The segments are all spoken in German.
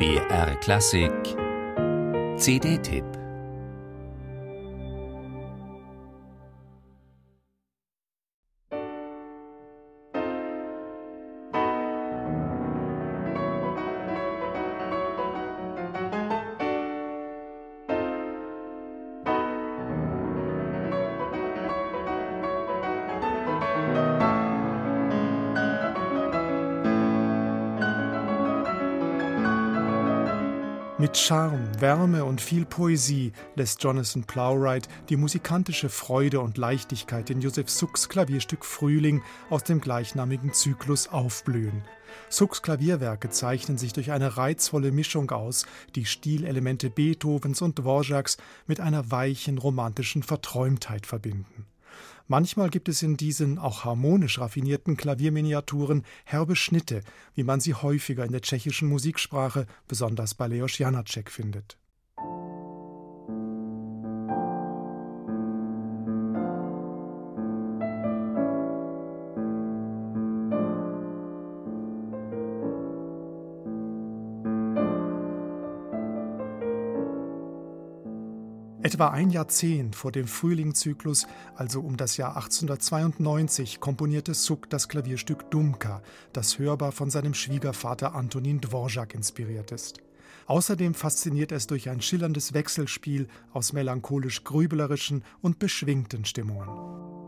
BR Klassik. CD-Tipp Mit Charme, Wärme und viel Poesie lässt Jonathan Plowright die musikantische Freude und Leichtigkeit in Joseph Sucks Klavierstück Frühling aus dem gleichnamigen Zyklus aufblühen. Sucks Klavierwerke zeichnen sich durch eine reizvolle Mischung aus, die Stilelemente Beethovens und Dvořáks mit einer weichen romantischen Verträumtheit verbinden. Manchmal gibt es in diesen auch harmonisch raffinierten Klavierminiaturen herbe Schnitte, wie man sie häufiger in der tschechischen Musiksprache, besonders bei Leos Janacek, findet. Etwa ein Jahrzehnt vor dem Frühlingzyklus, also um das Jahr 1892, komponierte Suck das Klavierstück Dumka, das hörbar von seinem Schwiegervater Antonin Dvorak inspiriert ist. Außerdem fasziniert es durch ein schillerndes Wechselspiel aus melancholisch grübelerischen und beschwingten Stimmungen.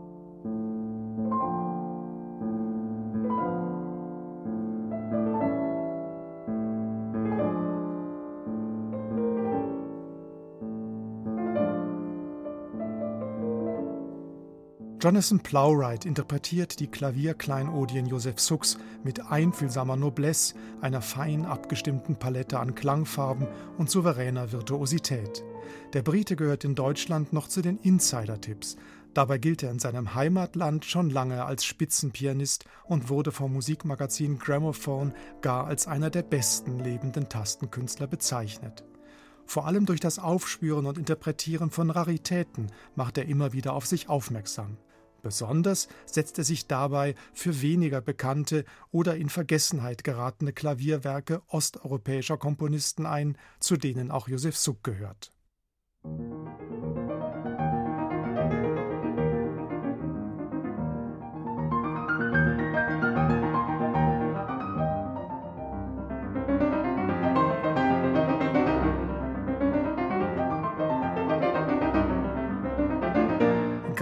Jonathan Plowright interpretiert die Klavierkleinodien Joseph Sucks mit einfühlsamer Noblesse, einer fein abgestimmten Palette an Klangfarben und souveräner Virtuosität. Der Brite gehört in Deutschland noch zu den Insider-Tipps. Dabei gilt er in seinem Heimatland schon lange als Spitzenpianist und wurde vom Musikmagazin Gramophone gar als einer der besten lebenden Tastenkünstler bezeichnet. Vor allem durch das Aufspüren und Interpretieren von Raritäten macht er immer wieder auf sich aufmerksam. Besonders setzt er sich dabei für weniger bekannte oder in Vergessenheit geratene Klavierwerke osteuropäischer Komponisten ein, zu denen auch Josef Suck gehört.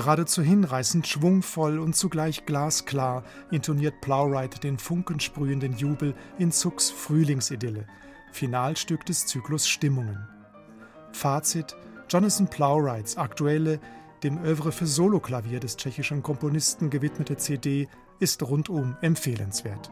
Geradezu hinreißend schwungvoll und zugleich glasklar intoniert Plowright den funkensprühenden Jubel in Zucks Frühlingsidylle, Finalstück des Zyklus Stimmungen. Fazit: Jonathan Plowrights aktuelle, dem Övre für Soloklavier des tschechischen Komponisten gewidmete CD ist rundum empfehlenswert.